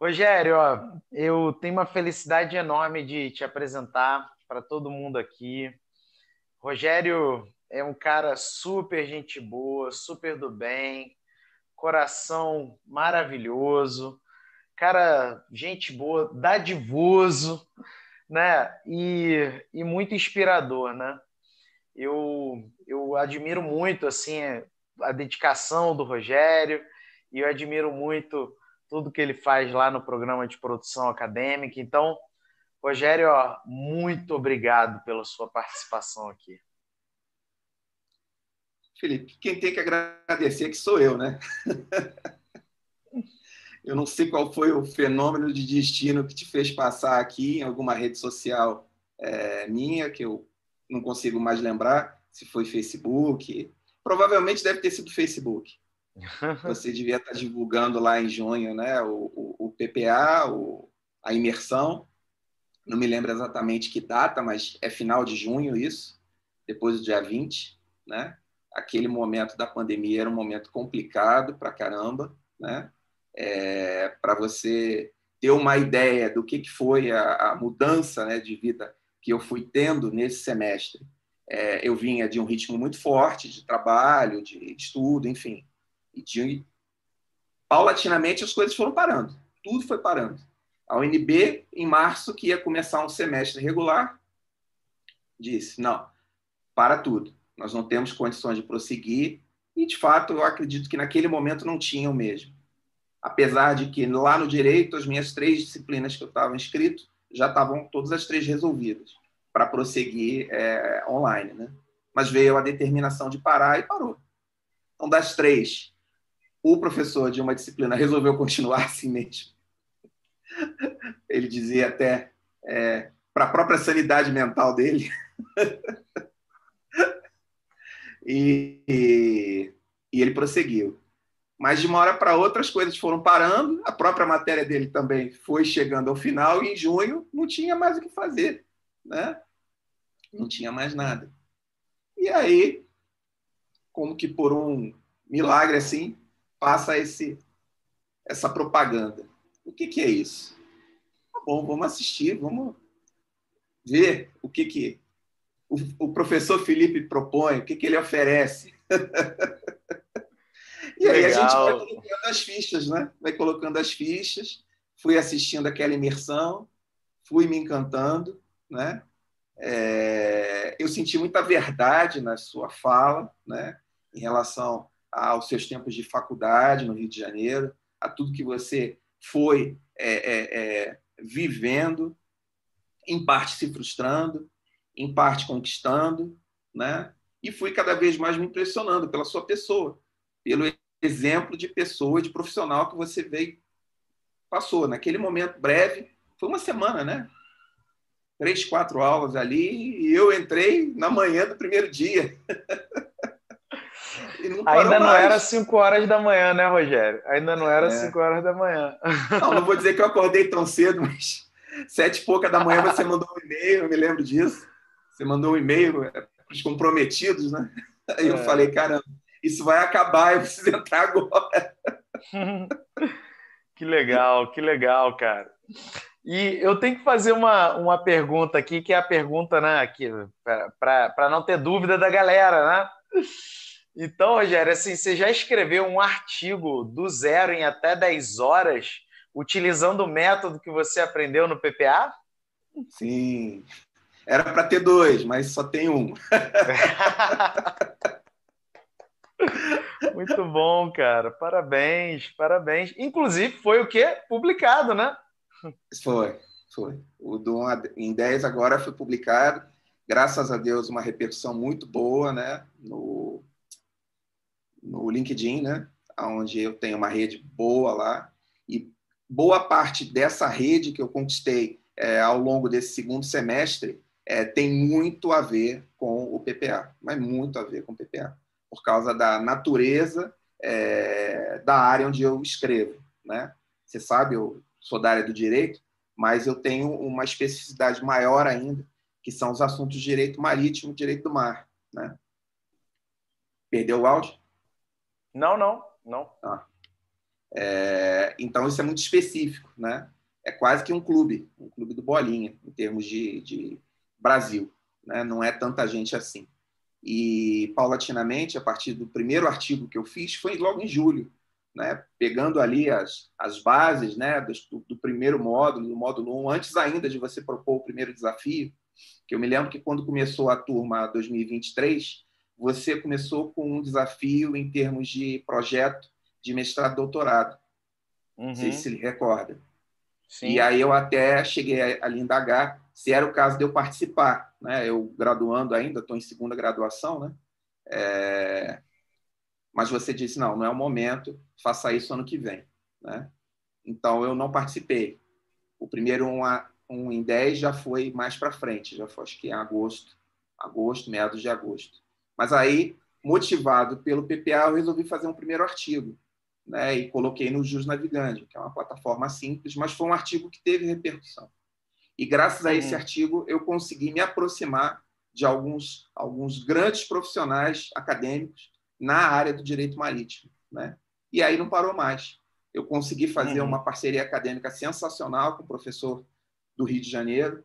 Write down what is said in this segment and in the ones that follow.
Rogério, ó, eu tenho uma felicidade enorme de te apresentar para todo mundo aqui. Rogério é um cara super gente boa, super do bem, coração maravilhoso, cara, gente boa, dadivoso, né? E, e muito inspirador, né? Eu, eu admiro muito assim a dedicação do Rogério e eu admiro muito tudo que ele faz lá no programa de produção acadêmica. Então, Rogério, ó, muito obrigado pela sua participação aqui. Felipe, quem tem que agradecer é que sou eu, né? eu não sei qual foi o fenômeno de destino que te fez passar aqui em alguma rede social é, minha, que eu não consigo mais lembrar se foi Facebook. Provavelmente deve ter sido Facebook. Você devia estar divulgando lá em junho né, o, o, o PPA, o, a imersão. Não me lembro exatamente que data, mas é final de junho isso, depois do dia 20. Né? Aquele momento da pandemia era um momento complicado para caramba. Né? É, para você ter uma ideia do que, que foi a, a mudança né, de vida que eu fui tendo nesse semestre. É, eu vinha de um ritmo muito forte de trabalho, de, de estudo, enfim. E paulatinamente as coisas foram parando. Tudo foi parando. A UNB, em março, que ia começar um semestre regular, disse: não, para tudo. Nós não temos condições de prosseguir. E, de fato, eu acredito que naquele momento não tinham mesmo. Apesar de que lá no direito, as minhas três disciplinas que eu estava inscrito já estavam todas as três resolvidas para prosseguir é, online. Né? Mas veio a determinação de parar e parou. Então, das três, o professor de uma disciplina resolveu continuar assim mesmo. Ele dizia até é, para a própria sanidade mental dele. e, e, e, ele prosseguiu. Mas de uma hora para outra as coisas foram parando, a própria matéria dele também foi chegando ao final, e em junho não tinha mais o que fazer. Né? Não tinha mais nada. E aí, como que por um milagre assim, passa esse, essa propaganda. O que, que é isso? Tá bom, vamos assistir, vamos ver o que, que o, o professor Felipe propõe, o que, que ele oferece. e aí Legal. a gente vai colocando as fichas, né? Vai colocando as fichas, fui assistindo aquela imersão, fui me encantando, né? É, eu senti muita verdade na sua fala, né? Em relação aos seus tempos de faculdade no Rio de Janeiro, a tudo que você foi é, é, é, vivendo, em parte se frustrando, em parte conquistando, né? E fui cada vez mais me impressionando pela sua pessoa, pelo exemplo de pessoa, de profissional que você veio passou naquele momento breve, foi uma semana, né? Três, quatro aulas ali e eu entrei na manhã do primeiro dia. Ainda não era 5 horas da manhã, né, Rogério? Ainda não era 5 é. horas da manhã. Não, não vou dizer que eu acordei tão cedo, mas sete e pouca da manhã você mandou um e-mail, eu me lembro disso. Você mandou um e-mail é, para os comprometidos, né? Aí eu é. falei, caramba, isso vai acabar, eu preciso entrar agora. que legal, que legal, cara. E eu tenho que fazer uma, uma pergunta aqui, que é a pergunta, né, para não ter dúvida da galera, né? Então, Rogério, assim, você já escreveu um artigo do zero em até 10 horas, utilizando o método que você aprendeu no PPA? Sim. Era para ter dois, mas só tem um. Muito bom, cara. Parabéns, parabéns. Inclusive, foi o quê? Publicado, né? Foi, foi. O do em 10 agora foi publicado. Graças a Deus, uma repercussão muito boa, né? No, no LinkedIn, né? onde eu tenho uma rede boa lá. E boa parte dessa rede que eu conquistei é, ao longo desse segundo semestre é, tem muito a ver com o PPA, mas muito a ver com o PPA, por causa da natureza é, da área onde eu escrevo. Né? Você sabe, eu sou da área do direito, mas eu tenho uma especificidade maior ainda, que são os assuntos de direito marítimo e direito do mar. Né? Perdeu o áudio? Não, não, não. Ah. É, então, isso é muito específico, né? É quase que um clube, um clube do Bolinha, em termos de, de Brasil. Né? Não é tanta gente assim. E, paulatinamente, a partir do primeiro artigo que eu fiz, foi logo em julho, né? pegando ali as, as bases né? do, do primeiro módulo, do módulo 1, antes ainda de você propor o primeiro desafio, que eu me lembro que quando começou a turma 2023, você começou com um desafio em termos de projeto de mestrado doutorado. Uhum. Não sei se se recorda. Sim. E aí eu até cheguei a indagar se era o caso de eu participar. Né? Eu graduando ainda, estou em segunda graduação, né? É... mas você disse, não, não é o momento, faça isso ano que vem. Né? Então, eu não participei. O primeiro um, um em 10 já foi mais para frente, já foi, acho que em agosto, agosto, meados de agosto. Mas aí, motivado pelo PPA, eu resolvi fazer um primeiro artigo, né, e coloquei no Jus Navigante, que é uma plataforma simples, mas foi um artigo que teve repercussão. E graças a esse uhum. artigo eu consegui me aproximar de alguns alguns grandes profissionais acadêmicos na área do direito marítimo, né? E aí não parou mais. Eu consegui fazer uhum. uma parceria acadêmica sensacional com o professor do Rio de Janeiro,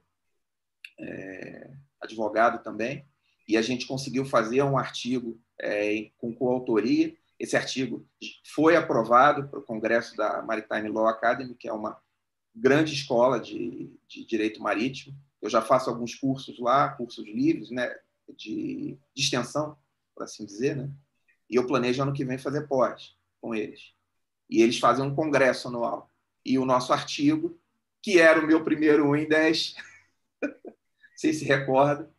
é, advogado também, e a gente conseguiu fazer um artigo é, com coautoria esse artigo foi aprovado para o Congresso da Maritime Law Academy, que é uma grande escola de, de direito marítimo. Eu já faço alguns cursos lá, cursos livres, né, de, de extensão, por assim dizer, né? E eu planejo ano que vem fazer pós com eles. E eles fazem um congresso anual. E o nosso artigo, que era o meu primeiro 1 em 10, sei se recorda,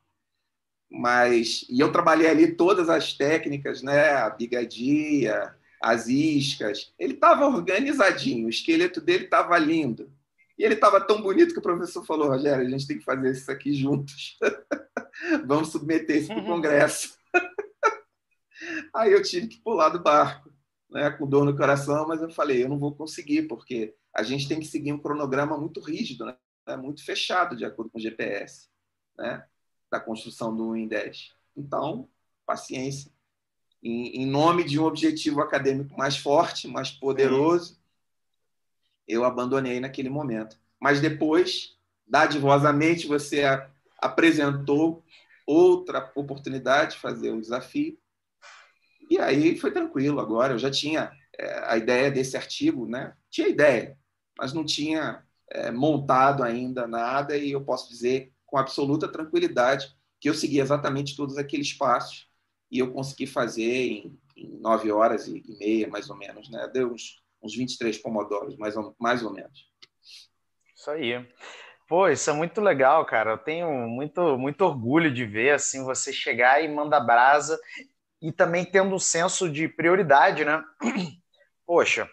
mas e eu trabalhei ali todas as técnicas, né? A bigadia, as iscas. Ele estava organizadinho, o esqueleto dele estava lindo. E ele estava tão bonito que o professor falou: Rogério, a gente tem que fazer isso aqui juntos. Vamos submeter isso para o Congresso. Aí eu tive que pular do barco, né, com dor no coração, mas eu falei: eu não vou conseguir, porque a gente tem que seguir um cronograma muito rígido, né, muito fechado, de acordo com o GPS. Né? Da construção do 1 em 10. Então, paciência. Em, em nome de um objetivo acadêmico mais forte, mais poderoso, eu abandonei naquele momento. Mas depois, dadivosamente, você a, apresentou outra oportunidade de fazer o desafio. E aí foi tranquilo. Agora eu já tinha é, a ideia desse artigo, né? Tinha ideia, mas não tinha é, montado ainda nada. E eu posso dizer com absoluta tranquilidade que eu segui exatamente todos aqueles passos e eu consegui fazer em, em nove horas e, e, meia, mais ou menos. Né? Deu uns, uns 23 pomodoros, mais ou, mais ou menos. Isso aí. Pô, isso é muito legal, cara. Eu tenho muito, muito orgulho de ver assim você chegar e mandar brasa e também tendo um senso de prioridade, né? Poxa,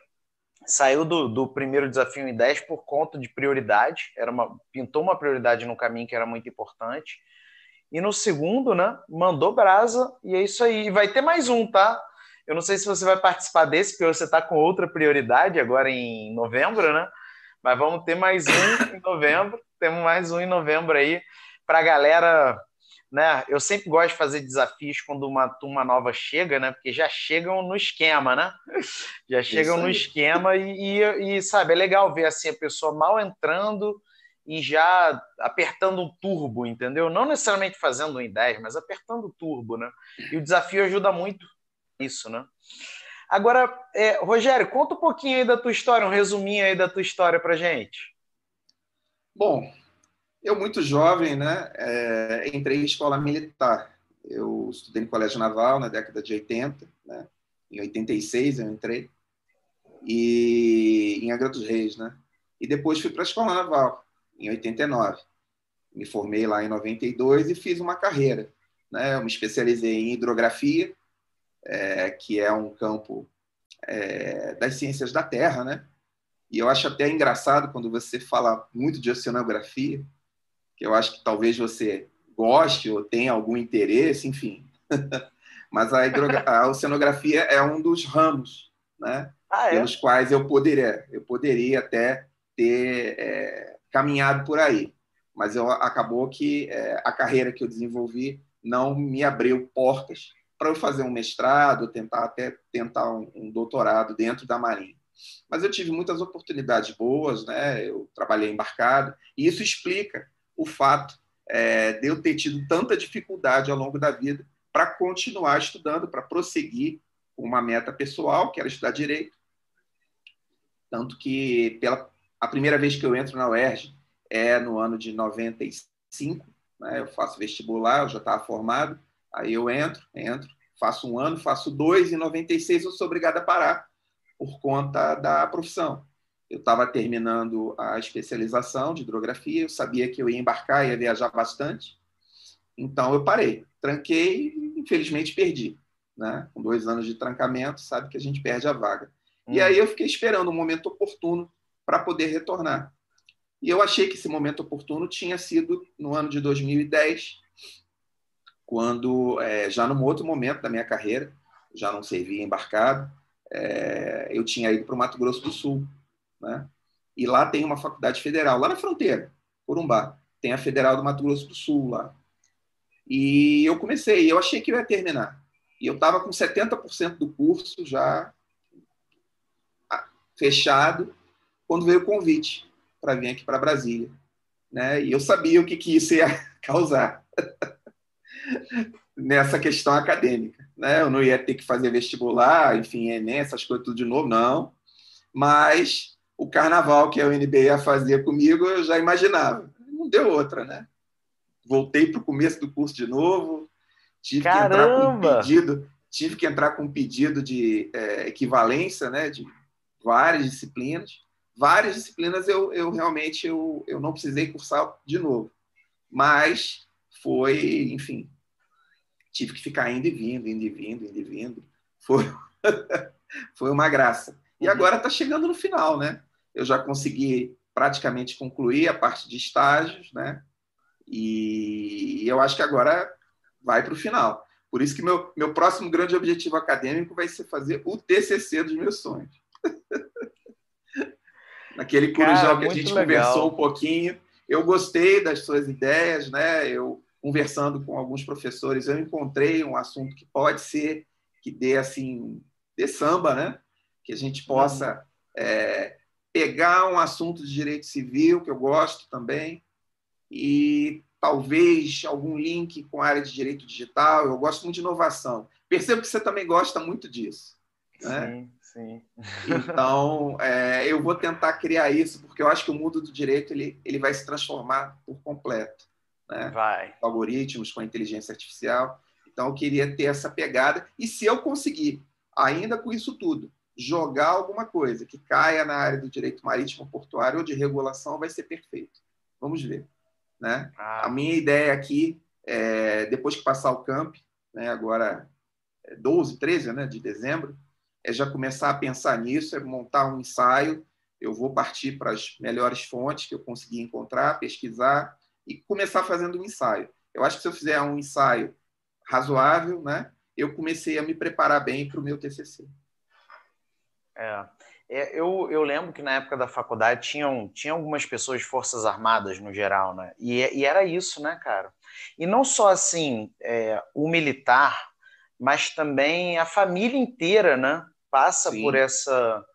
saiu do, do primeiro desafio em 10 por conta de prioridade, era uma, pintou uma prioridade no caminho que era muito importante. E no segundo, né, mandou brasa, e é isso aí. E vai ter mais um, tá? Eu não sei se você vai participar desse, porque você está com outra prioridade agora em novembro, né? Mas vamos ter mais um em novembro. Temos mais um em novembro aí para a galera né? Eu sempre gosto de fazer desafios quando uma turma nova chega, né? Porque já chegam no esquema, né? Já chegam no esquema e, e, e, sabe, é legal ver assim a pessoa mal entrando e já apertando um turbo, entendeu? Não necessariamente fazendo um em 10, mas apertando o turbo, né? E o desafio ajuda muito isso, né? Agora, é, Rogério, conta um pouquinho aí da tua história, um resuminho aí da tua história pra gente. Bom, eu, muito jovem, né, é, entrei em escola militar. Eu estudei no Colégio Naval na década de 80, né? em 86 eu entrei, e em Angra dos Reis, né? E depois fui para a Escola Naval, em 89. Me formei lá em 92 e fiz uma carreira. Né? Eu me especializei em hidrografia, é, que é um campo é, das ciências da Terra, né? E eu acho até engraçado quando você fala muito de oceanografia, que eu acho que talvez você goste ou tenha algum interesse, enfim. Mas a, a oceanografia é um dos ramos, né? Ah, é? Pelos quais eu poderia, eu poderia até ter é, caminhado por aí. Mas eu, acabou que é, a carreira que eu desenvolvi não me abriu portas para eu fazer um mestrado, tentar até tentar um, um doutorado dentro da Marinha. Mas eu tive muitas oportunidades boas, né? Eu trabalhei embarcado, e isso explica o fato é, de eu ter tido tanta dificuldade ao longo da vida para continuar estudando, para prosseguir com uma meta pessoal, que era estudar direito. Tanto que, pela a primeira vez que eu entro na UERJ é no ano de 95, né? eu faço vestibular, eu já estava formado, aí eu entro, entro, faço um ano, faço dois, e em 96 eu sou obrigado a parar por conta da profissão. Eu estava terminando a especialização de hidrografia, eu sabia que eu ia embarcar, ia viajar bastante, então eu parei, tranquei e infelizmente perdi. Né? Com dois anos de trancamento, sabe que a gente perde a vaga. Hum. E aí eu fiquei esperando o um momento oportuno para poder retornar. E eu achei que esse momento oportuno tinha sido no ano de 2010, quando, é, já num outro momento da minha carreira, já não servia embarcado, é, eu tinha ido para o Mato Grosso do Sul. Né? E lá tem uma faculdade federal, lá na fronteira, Corumbá. Tem a Federal do Mato Grosso do Sul lá. E eu comecei, eu achei que eu ia terminar. E eu estava com 70% do curso já fechado, quando veio o convite para vir aqui para Brasília. Né? E eu sabia o que, que isso ia causar nessa questão acadêmica. Né? Eu não ia ter que fazer vestibular, enfim, Enem, essas coisas tudo de novo, não. Mas o carnaval que a UNB ia fazer comigo, eu já imaginava. Não deu outra, né? Voltei para o começo do curso de novo, tive Caramba! que entrar com um pedido, tive que entrar com um pedido de é, equivalência, né, de várias disciplinas várias disciplinas eu, eu realmente eu, eu não precisei cursar de novo. Mas foi, enfim, tive que ficar indo e vindo, indo e vindo, indo e vindo. Foi, foi uma graça. E uhum. agora está chegando no final, né? Eu já consegui praticamente concluir a parte de estágios, né? E eu acho que agora vai para o final. Por isso que meu, meu próximo grande objetivo acadêmico vai ser fazer o TCC dos meus sonhos. naquele Corujão que a gente legal. conversou um pouquinho. Eu gostei das suas ideias, né? Eu conversando com alguns professores, eu encontrei um assunto que pode ser que dê assim, de samba, né? Que a gente possa é, pegar um assunto de direito civil que eu gosto também e talvez algum link com a área de direito digital. Eu gosto muito de inovação. Percebo que você também gosta muito disso. Né? Sim. Sim. Então, é, eu vou tentar criar isso, porque eu acho que o mundo do direito ele, ele vai se transformar por completo. Né? Vai. Com algoritmos, com a inteligência artificial. Então, eu queria ter essa pegada. E se eu conseguir, ainda com isso tudo, jogar alguma coisa que caia na área do direito marítimo portuário ou de regulação, vai ser perfeito. Vamos ver. Né? Ah. A minha ideia aqui, é, depois que passar o camp, né, agora 12, é 13 né, de dezembro, é já começar a pensar nisso, é montar um ensaio. Eu vou partir para as melhores fontes que eu consegui encontrar, pesquisar e começar fazendo um ensaio. Eu acho que se eu fizer um ensaio razoável, né, eu comecei a me preparar bem para o meu TCC. É. é. Eu, eu lembro que na época da faculdade tinham, tinha algumas pessoas de Forças Armadas no geral, né? E, e era isso, né, cara? E não só assim, é, o militar, mas também a família inteira, né? passa Sim. por essa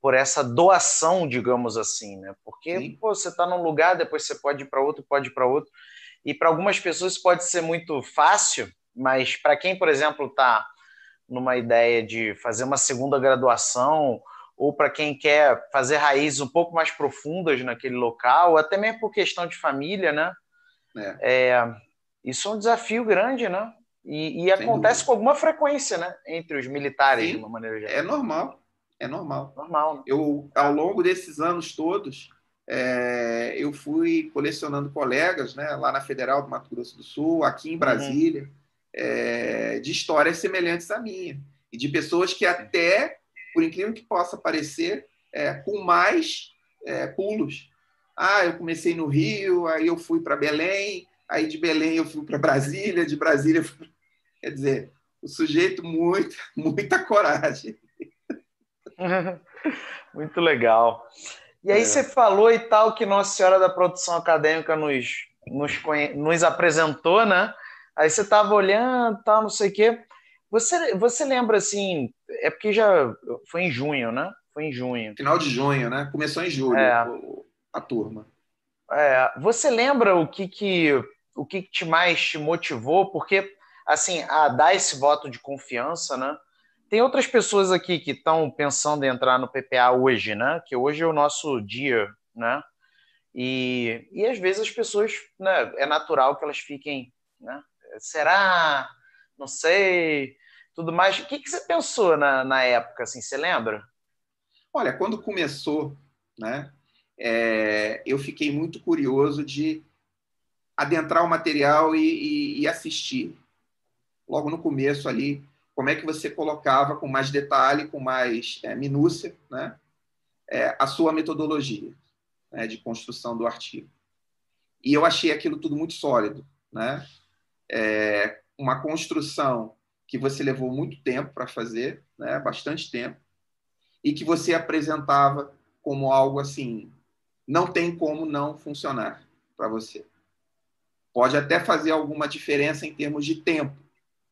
por essa doação, digamos assim, né? Porque pô, você está num lugar, depois você pode ir para outro, pode ir para outro, e para algumas pessoas pode ser muito fácil, mas para quem, por exemplo, está numa ideia de fazer uma segunda graduação ou para quem quer fazer raízes um pouco mais profundas naquele local, até mesmo por questão de família, né? É. É, isso é um desafio grande, né? E, e acontece com alguma frequência, né? Entre os militares, Sim, de uma maneira geral. É normal. É normal. Normal. Né? Eu, ao longo desses anos todos, é, eu fui colecionando colegas, né? Lá na Federal do Mato Grosso do Sul, aqui em uhum. Brasília, uhum. É, de histórias semelhantes à minha. E de pessoas que até, por incrível que possa parecer, é, com mais é, pulos. Ah, eu comecei no Rio, aí eu fui para Belém, aí de Belém eu fui para Brasília, de Brasília eu fui Quer dizer, o sujeito, muito, muita coragem. Muito legal. E aí é. você falou e tal que Nossa Senhora da Produção Acadêmica nos, nos, nos apresentou, né? Aí você estava olhando, tal, não sei o quê. Você, você lembra assim? É porque já foi em junho, né? Foi em junho. Final de junho, né? Começou em julho é. a turma. É, você lembra o que que o que, que te mais te motivou? Porque assim, a dar esse voto de confiança, né? Tem outras pessoas aqui que estão pensando em entrar no PPA hoje, né? Que hoje é o nosso dia, né? E, e às vezes as pessoas, né, é natural que elas fiquem, né? Será? Não sei, tudo mais. O que, que você pensou na, na época, assim, você lembra? Olha, quando começou, né, é, eu fiquei muito curioso de adentrar o material e, e, e, assistir. Logo no começo ali, como é que você colocava com mais detalhe, com mais é, minúcia, né, é, a sua metodologia né, de construção do artigo. E eu achei aquilo tudo muito sólido, né? É, uma construção que você levou muito tempo para fazer, né, bastante tempo, e que você apresentava como algo assim, não tem como não funcionar para você. Pode até fazer alguma diferença em termos de tempo,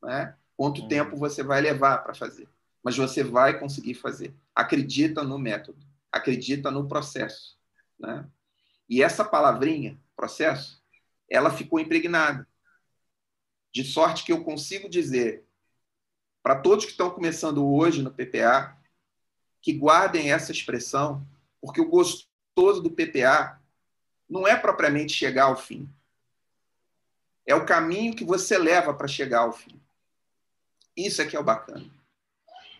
né? Quanto uhum. tempo você vai levar para fazer, mas você vai conseguir fazer. Acredita no método, acredita no processo, né? E essa palavrinha, processo, ela ficou impregnada. De sorte que eu consigo dizer para todos que estão começando hoje no PPA, que guardem essa expressão, porque o gostoso do PPA não é propriamente chegar ao fim. É o caminho que você leva para chegar ao fim. Isso é que é o bacana.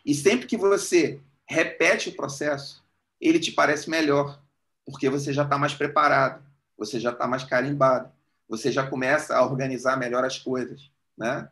E sempre que você repete o processo, ele te parece melhor, porque você já está mais preparado, você já está mais carimbado, você já começa a organizar melhor as coisas. Né?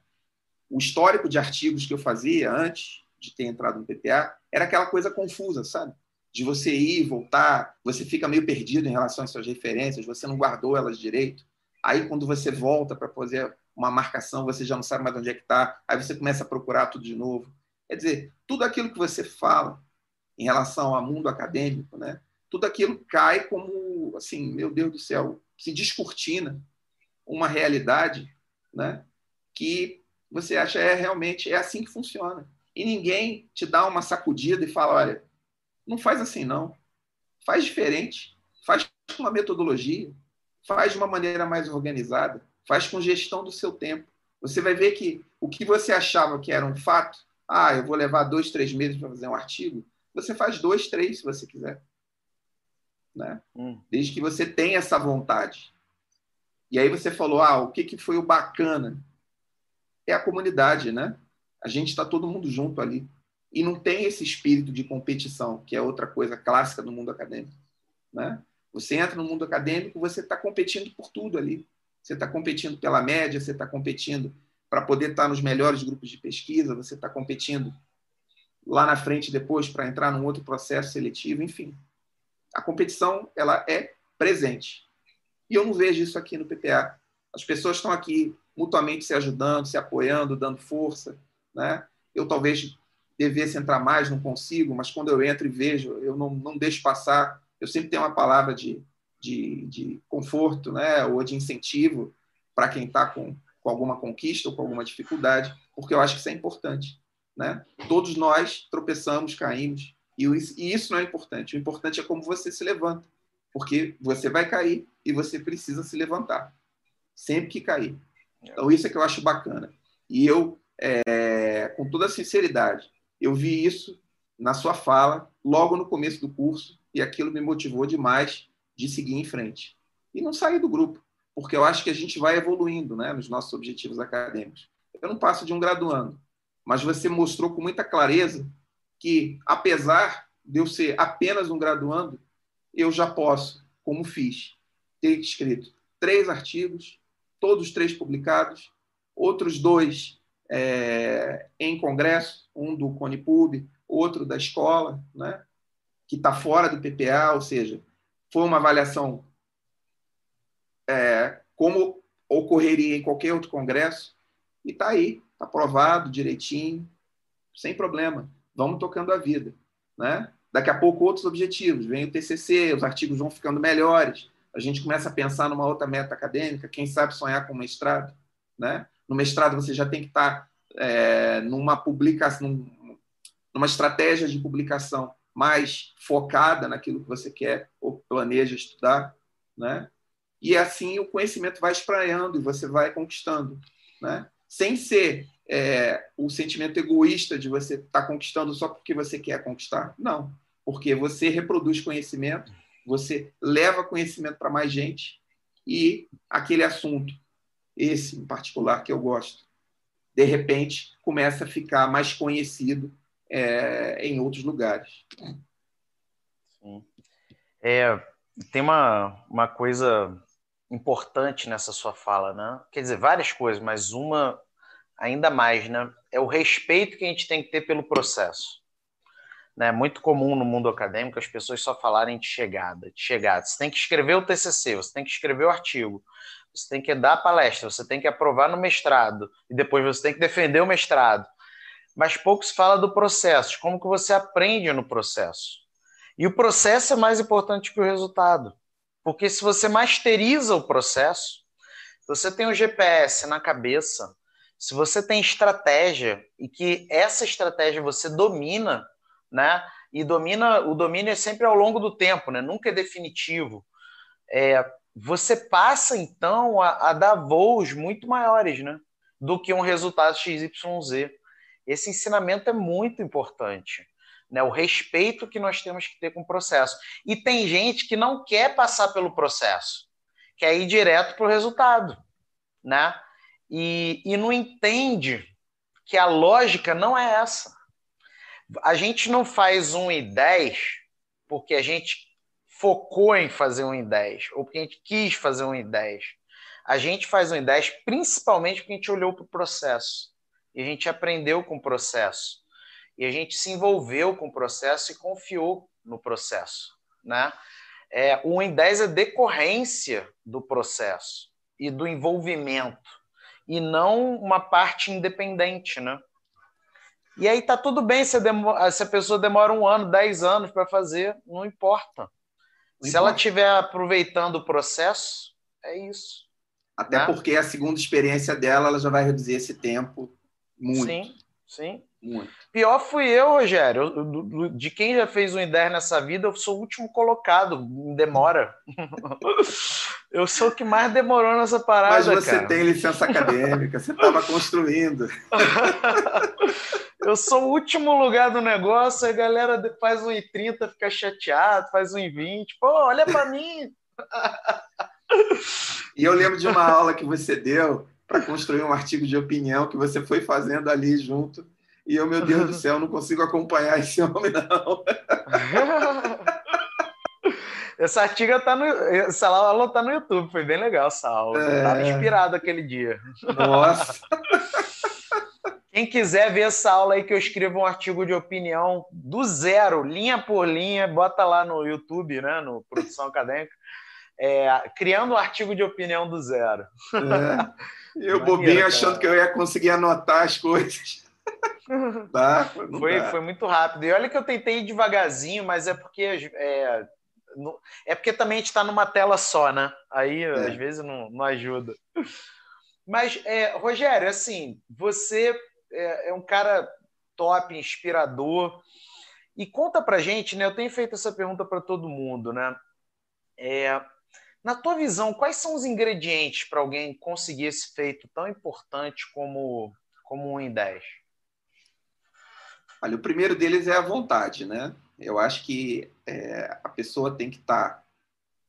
O histórico de artigos que eu fazia antes de ter entrado no PPA era aquela coisa confusa, sabe? De você ir, voltar, você fica meio perdido em relação às suas referências, você não guardou elas direito. Aí, quando você volta para fazer uma marcação, você já não sabe mais onde é que está. Aí você começa a procurar tudo de novo. Quer dizer, tudo aquilo que você fala em relação ao mundo acadêmico, né? Tudo aquilo cai como, assim, meu Deus do céu, se descortina uma realidade, né? Que você acha é realmente é assim que funciona e ninguém te dá uma sacudida e fala: olha, não faz assim não, faz diferente, faz com uma metodologia, faz de uma maneira mais organizada, faz com gestão do seu tempo. Você vai ver que o que você achava que era um fato, ah, eu vou levar dois, três meses para fazer um artigo, você faz dois, três, se você quiser. Né? Hum. Desde que você tenha essa vontade. E aí você falou, ah, o que, que foi o bacana? É a comunidade, né? a gente está todo mundo junto ali. E não tem esse espírito de competição, que é outra coisa clássica do mundo acadêmico. Né? Você entra no mundo acadêmico, você está competindo por tudo ali. Você está competindo pela média, você está competindo para poder estar tá nos melhores grupos de pesquisa, você está competindo lá na frente depois para entrar num outro processo seletivo, enfim. A competição ela é presente. E eu não vejo isso aqui no PPA. As pessoas estão aqui mutuamente se ajudando, se apoiando, dando força, né? Eu talvez devesse entrar mais, não consigo, mas quando eu entro e vejo, eu não, não deixo passar. Eu sempre tenho uma palavra de, de, de conforto né? ou de incentivo para quem está com, com alguma conquista ou com alguma dificuldade, porque eu acho que isso é importante. Né? Todos nós tropeçamos, caímos, e isso não é importante. O importante é como você se levanta, porque você vai cair e você precisa se levantar, sempre que cair. Então, isso é que eu acho bacana. E eu é, com toda sinceridade, eu vi isso na sua fala logo no começo do curso e aquilo me motivou demais de seguir em frente. E não sair do grupo, porque eu acho que a gente vai evoluindo né, nos nossos objetivos acadêmicos. Eu não passo de um graduando, mas você mostrou com muita clareza que, apesar de eu ser apenas um graduando, eu já posso, como fiz, ter escrito três artigos, todos três publicados, outros dois é, em congresso, um do Conipub, outro da escola, né, que está fora do PPA, ou seja, foi uma avaliação é, como ocorreria em qualquer outro congresso, e está aí, está aprovado direitinho, sem problema. Vamos tocando a vida. Né? Daqui a pouco, outros objetivos. Vem o TCC, os artigos vão ficando melhores, a gente começa a pensar numa outra meta acadêmica, quem sabe sonhar com mestrado. Né? No mestrado, você já tem que estar é, numa publicação, numa estratégia de publicação mais focada naquilo que você quer ou planeja estudar, né? E assim o conhecimento vai espraiando e você vai conquistando, né? Sem ser é, o sentimento egoísta de você estar tá conquistando só porque você quer conquistar. Não, porque você reproduz conhecimento, você leva conhecimento para mais gente e aquele assunto, esse em particular que eu gosto, de repente começa a ficar mais conhecido é, em outros lugares. Sim. É, tem uma, uma coisa importante nessa sua fala, né? Quer dizer, várias coisas, mas uma ainda mais, né? É o respeito que a gente tem que ter pelo processo. Né? Muito comum no mundo acadêmico as pessoas só falarem de chegada, de chegada. Você tem que escrever o TCC, você tem que escrever o artigo, você tem que dar palestra, você tem que aprovar no mestrado e depois você tem que defender o mestrado. Mas pouco se fala do processo, como que você aprende no processo. E o processo é mais importante que o resultado. Porque se você masteriza o processo, você tem o GPS na cabeça, se você tem estratégia e que essa estratégia você domina, né? E domina, o domínio é sempre ao longo do tempo, né? Nunca é definitivo. É, você passa então a, a, dar voos muito maiores, né? Do que um resultado XYZ. Esse ensinamento é muito importante. Né, o respeito que nós temos que ter com o processo. E tem gente que não quer passar pelo processo, quer ir direto para o resultado. Né? E, e não entende que a lógica não é essa. A gente não faz um e 10 porque a gente focou em fazer um em 10, ou porque a gente quis fazer um em 10. A gente faz um em 10 principalmente porque a gente olhou para o processo. E a gente aprendeu com o processo. E a gente se envolveu com o processo e confiou no processo. Né? É, o 1 em 10 é decorrência do processo e do envolvimento, e não uma parte independente. Né? E aí tá tudo bem se a, se a pessoa demora um ano, dez anos para fazer, não importa. Não se importa. ela estiver aproveitando o processo, é isso. Até né? porque a segunda experiência dela, ela já vai reduzir esse tempo muito. Sim, sim. Muito. Pior fui eu, Rogério. de quem já fez um IDER nessa vida, eu sou o último colocado, em demora. eu sou o que mais demorou nessa parada. Mas você cara. tem licença acadêmica, você estava construindo. eu sou o último lugar do negócio, a galera faz um 30, fica chateado, faz um 20. Pô, olha para mim. e eu lembro de uma aula que você deu para construir um artigo de opinião que você foi fazendo ali junto. E eu, meu Deus do céu, não consigo acompanhar esse homem, não. Essa artiga tá no. Essa aula tá no YouTube, foi bem legal essa aula. É... Tava inspirado aquele dia. Nossa! Quem quiser ver essa aula aí que eu escrevo um artigo de opinião do zero, linha por linha, bota lá no YouTube, né, no Produção Acadêmica, é, criando um artigo de opinião do zero. É. Eu bobinho achando que eu ia conseguir anotar as coisas. Tá? Foi, foi muito rápido. E olha que eu tentei ir devagarzinho, mas é porque é, é porque também a gente está numa tela só, né? Aí é. às vezes não, não ajuda. Mas, é, Rogério, assim, você é, é, um cara top, inspirador. E conta pra gente, né? Eu tenho feito essa pergunta para todo mundo, né? É, na tua visão, quais são os ingredientes para alguém conseguir esse feito tão importante como, como um em 10? Olha, o primeiro deles é a vontade, né? Eu acho que é, a pessoa tem que estar tá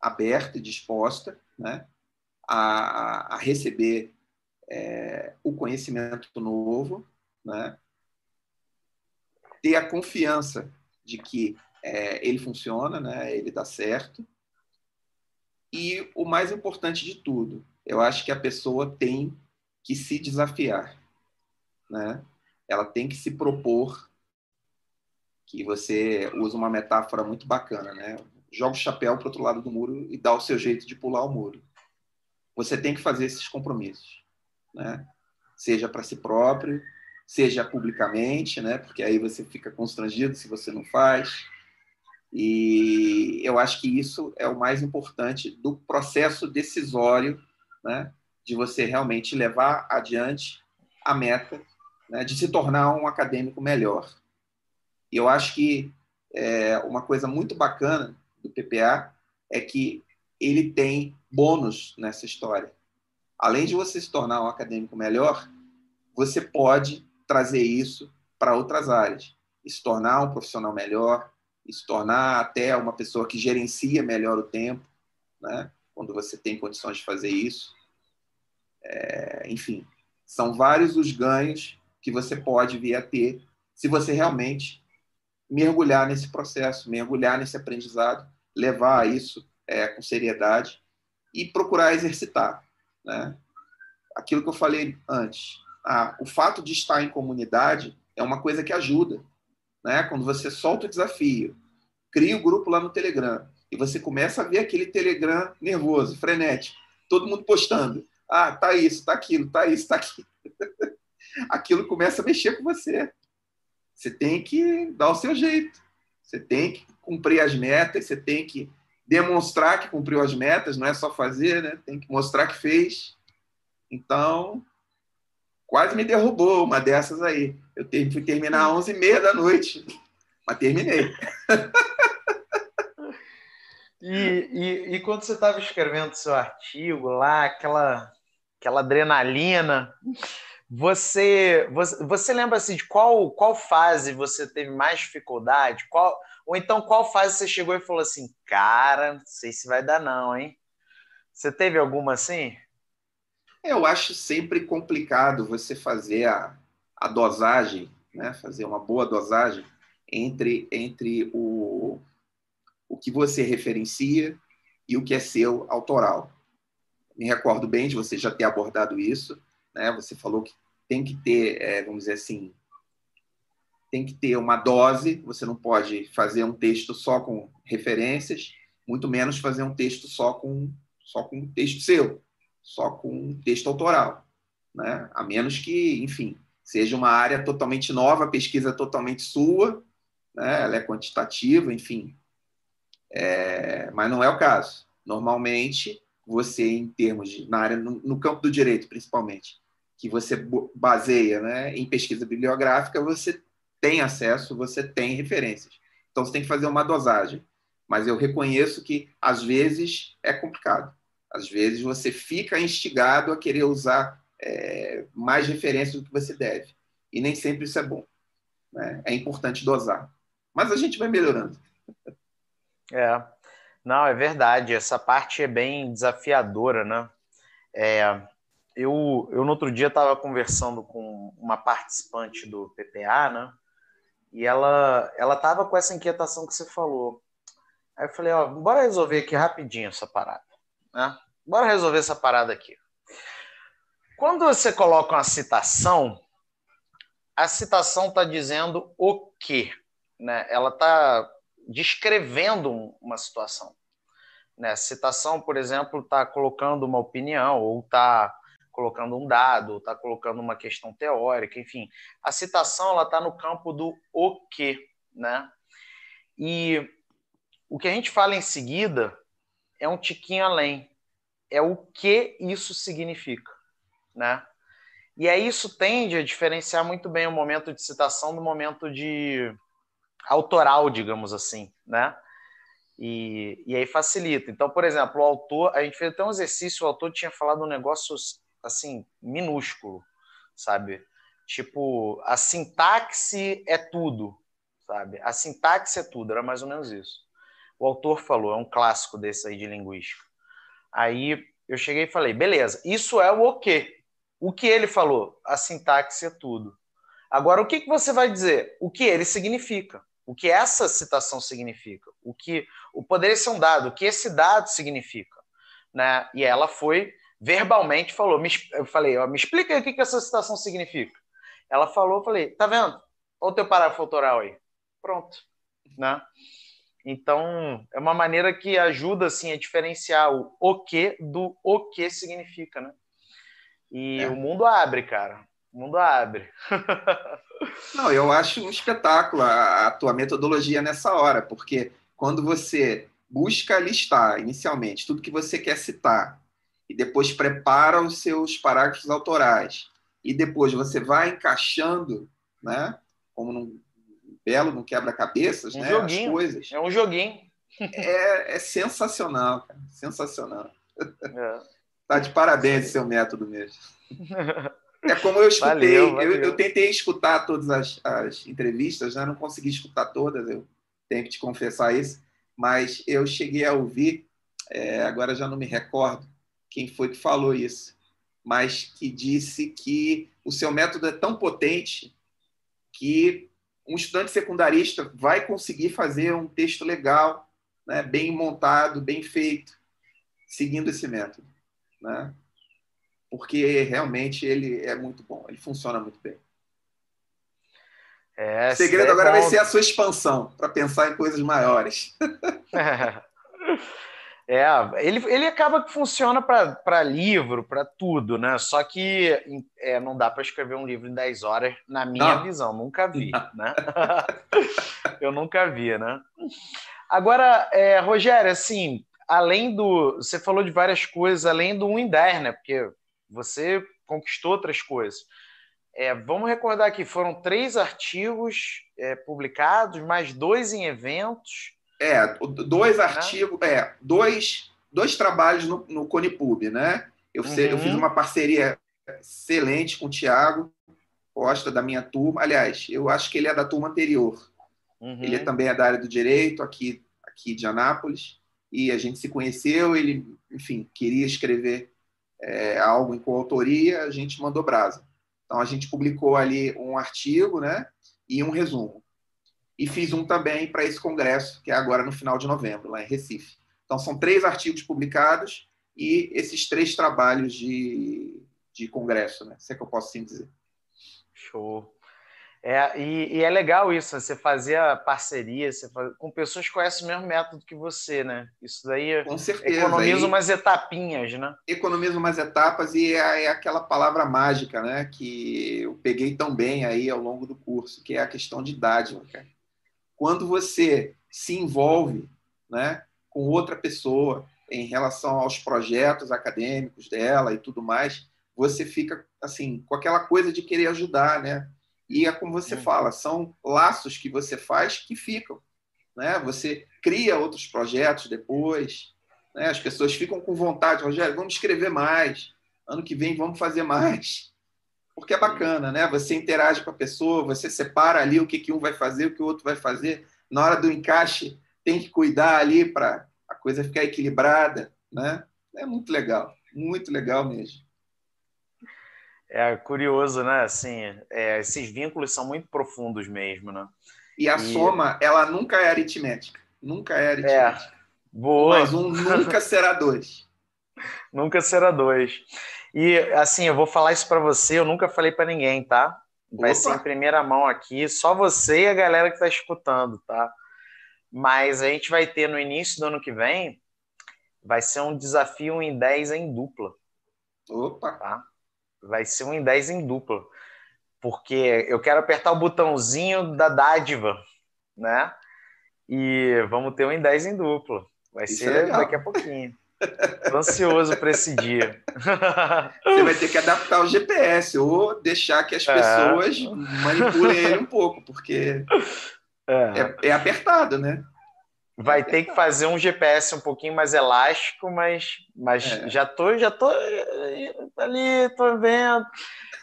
aberta e disposta, né? A, a receber é, o conhecimento novo, né? Ter a confiança de que é, ele funciona, né? Ele dá certo e o mais importante de tudo, eu acho que a pessoa tem que se desafiar, né? Ela tem que se propor que você usa uma metáfora muito bacana, né? Joga o chapéu para outro lado do muro e dá o seu jeito de pular o muro. Você tem que fazer esses compromissos, né? Seja para si próprio, seja publicamente, né? Porque aí você fica constrangido se você não faz. E eu acho que isso é o mais importante do processo decisório, né, de você realmente levar adiante a meta né, de se tornar um acadêmico melhor. E eu acho que é, uma coisa muito bacana do PPA é que ele tem bônus nessa história. Além de você se tornar um acadêmico melhor, você pode trazer isso para outras áreas e se tornar um profissional melhor, e se tornar até uma pessoa que gerencia melhor o tempo, né? quando você tem condições de fazer isso. É, enfim, são vários os ganhos que você pode vir a ter se você realmente mergulhar nesse processo, mergulhar nesse aprendizado, levar isso é, com seriedade e procurar exercitar. Né? Aquilo que eu falei antes, ah, o fato de estar em comunidade é uma coisa que ajuda. Né? Quando você solta o desafio, cria o um grupo lá no Telegram e você começa a ver aquele Telegram nervoso, frenético, todo mundo postando. Ah, tá isso, tá aquilo, tá isso, tá aquilo. aquilo começa a mexer com você. Você tem que dar o seu jeito. Você tem que cumprir as metas, você tem que demonstrar que cumpriu as metas, não é só fazer, né? Tem que mostrar que fez. Então, quase me derrubou uma dessas aí. Eu fui terminar às 11h30 da noite, mas terminei. E, e, e, quando você estava escrevendo seu artigo lá, aquela, aquela adrenalina, você, você, você lembra assim, de qual, qual fase você teve mais dificuldade? Qual, ou então qual fase você chegou e falou assim, cara, não sei se vai dar não, hein? Você teve alguma assim? Eu acho sempre complicado você fazer a, a dosagem, né? fazer uma boa dosagem entre, entre o, o que você referencia e o que é seu autoral. Me recordo bem de você já ter abordado isso, né? Você falou que tem que ter, é, vamos dizer assim, tem que ter uma dose. Você não pode fazer um texto só com referências, muito menos fazer um texto só com só com um texto seu só com texto autoral, né? A menos que, enfim, seja uma área totalmente nova, pesquisa totalmente sua, né? Ela é quantitativa, enfim. É... mas não é o caso. Normalmente, você, em termos de na área no, no campo do direito, principalmente, que você baseia, né, em pesquisa bibliográfica, você tem acesso, você tem referências. Então, você tem que fazer uma dosagem. Mas eu reconheço que, às vezes, é complicado. Às vezes você fica instigado a querer usar é, mais referências do que você deve. E nem sempre isso é bom. Né? É importante dosar. Mas a gente vai melhorando. É. Não, é verdade. Essa parte é bem desafiadora, né? É, eu, eu, no outro dia, estava conversando com uma participante do PPA, né? E ela ela estava com essa inquietação que você falou. Aí eu falei, ó, bora resolver aqui rapidinho essa parada. Né? Bora resolver essa parada aqui. Quando você coloca uma citação, a citação está dizendo o quê? Né? Ela está descrevendo uma situação. Né? A citação, por exemplo, está colocando uma opinião, ou está colocando um dado, está colocando uma questão teórica, enfim. A citação está no campo do o quê. Né? E o que a gente fala em seguida é um tiquinho além é o que isso significa, né? E aí isso tende a diferenciar muito bem o momento de citação do momento de autoral, digamos assim, né? E, e aí facilita. Então, por exemplo, o autor, a gente fez até um exercício, o autor tinha falado um negócio assim, minúsculo, sabe? Tipo, a sintaxe é tudo, sabe? A sintaxe é tudo, era mais ou menos isso. O autor falou, é um clássico desse aí de linguística. Aí eu cheguei e falei, beleza, isso é o o quê? O que ele falou? A sintaxe é tudo. Agora, o que, que você vai dizer? O que ele significa? O que essa citação significa? O que o poderia ser um dado? O que esse dado significa? Né? E ela foi verbalmente falou, me, eu falei, ó, me explica o que, que essa citação significa. Ela falou, eu falei, tá vendo? Olha o teu parágrafo autoral aí. Pronto, né? Então, é uma maneira que ajuda assim a diferenciar o o que do o que significa, né? E é. o mundo abre, cara. O mundo abre. Não, eu acho um espetáculo a, a tua metodologia nessa hora, porque quando você busca listar inicialmente tudo que você quer citar e depois prepara os seus parágrafos autorais e depois você vai encaixando, né, como num belo no quebra-cabeças, um né? Joguinho. As coisas. É um joguinho. É, é sensacional, cara. Sensacional. É. Tá de parabéns seu método mesmo. É como eu escutei, Valeu, valeu. Eu, eu tentei escutar todas as, as entrevistas, né? não consegui escutar todas, eu tenho que te confessar isso, mas eu cheguei a ouvir, é, agora já não me recordo quem foi que falou isso, mas que disse que o seu método é tão potente que um estudante secundarista vai conseguir fazer um texto legal, né? bem montado, bem feito, seguindo esse método. Né? porque realmente ele é muito bom, ele funciona muito bem. É, o segredo é agora bom. vai ser a sua expansão, para pensar em coisas maiores. É, ele, ele acaba que funciona para livro, para tudo, né? Só que é, não dá para escrever um livro em 10 horas, na minha Não. visão, nunca vi, né? Eu nunca vi, né? Agora, é, Rogério, assim, além do. Você falou de várias coisas, além do 1 em 10, né? Porque você conquistou outras coisas. É, vamos recordar que foram três artigos é, publicados, mais dois em eventos. É, dois artigos, é, dois, dois trabalhos no, no Conipub, né? Eu, sei- eu Uhum. fiz uma parceria excelente com o Tiago Costa, da minha turma. Aliás, eu acho que ele é da turma anterior. Uhum. Ele também é da área do direito, aqui, aqui de Anápolis, e a gente se conheceu. Ele, enfim, queria escrever é, algo em coautoria, a gente mandou brasa. Então, a gente publicou ali um artigo né, e um resumo. E fiz um também para esse congresso, que é agora no final de novembro, lá em Recife. Então, são três artigos publicados e esses três trabalhos de, de congresso, né? Se é que eu posso assim dizer. Show. É, e, e é legal isso, né? você fazia parceria você faz- com pessoas que conhecem o mesmo método que você, né? Isso daí Com certeza. economiza umas etapinhas, né? economiza umas etapas e é, é aquela palavra mágica, né, que eu peguei tão bem aí ao longo do curso, que é a questão de dádiva. cara. Quando você se envolve, né, com outra pessoa em relação aos projetos acadêmicos dela e tudo mais, você fica assim com aquela coisa de querer ajudar, né? E é como você Uhum. fala, são laços que você faz que ficam, né? Você cria outros projetos depois, né? As pessoas ficam com vontade, Rogério, vamos escrever mais. Ano que vem vamos fazer mais. Porque é bacana, né? Você interage com a pessoa, você separa ali o que, que um vai fazer, o que o outro vai fazer. Na hora do encaixe, tem que cuidar ali para a coisa ficar equilibrada, né? É muito legal, muito legal mesmo. É curioso, né? Assim, é, esses vínculos são muito profundos mesmo, né? E a E- soma, ela nunca é aritmética. Nunca é aritmética. Boa, Mas um nunca será dois. nunca será dois. E assim, eu vou falar isso para você, eu nunca falei para ninguém, tá? Vai Opa. ser em primeira mão aqui, só você e a galera que está escutando, tá? Mas a gente vai ter no início do ano que vem, vai ser um desafio em 10 em dupla. Opa, tá? Vai ser um em 10 em dupla. Porque eu quero apertar o botãozinho da dádiva, né? E vamos ter um em 10 em dupla. Vai Isso ser é daqui a pouquinho. Tô ansioso para esse dia. você vai ter que adaptar o GPS ou deixar que as É. pessoas manipulem ele um pouco, porque É. é, é apertado, né? Vai ter que fazer um GPS um pouquinho mais elástico, mas, mas É. já tô, já tô ali, tô vendo.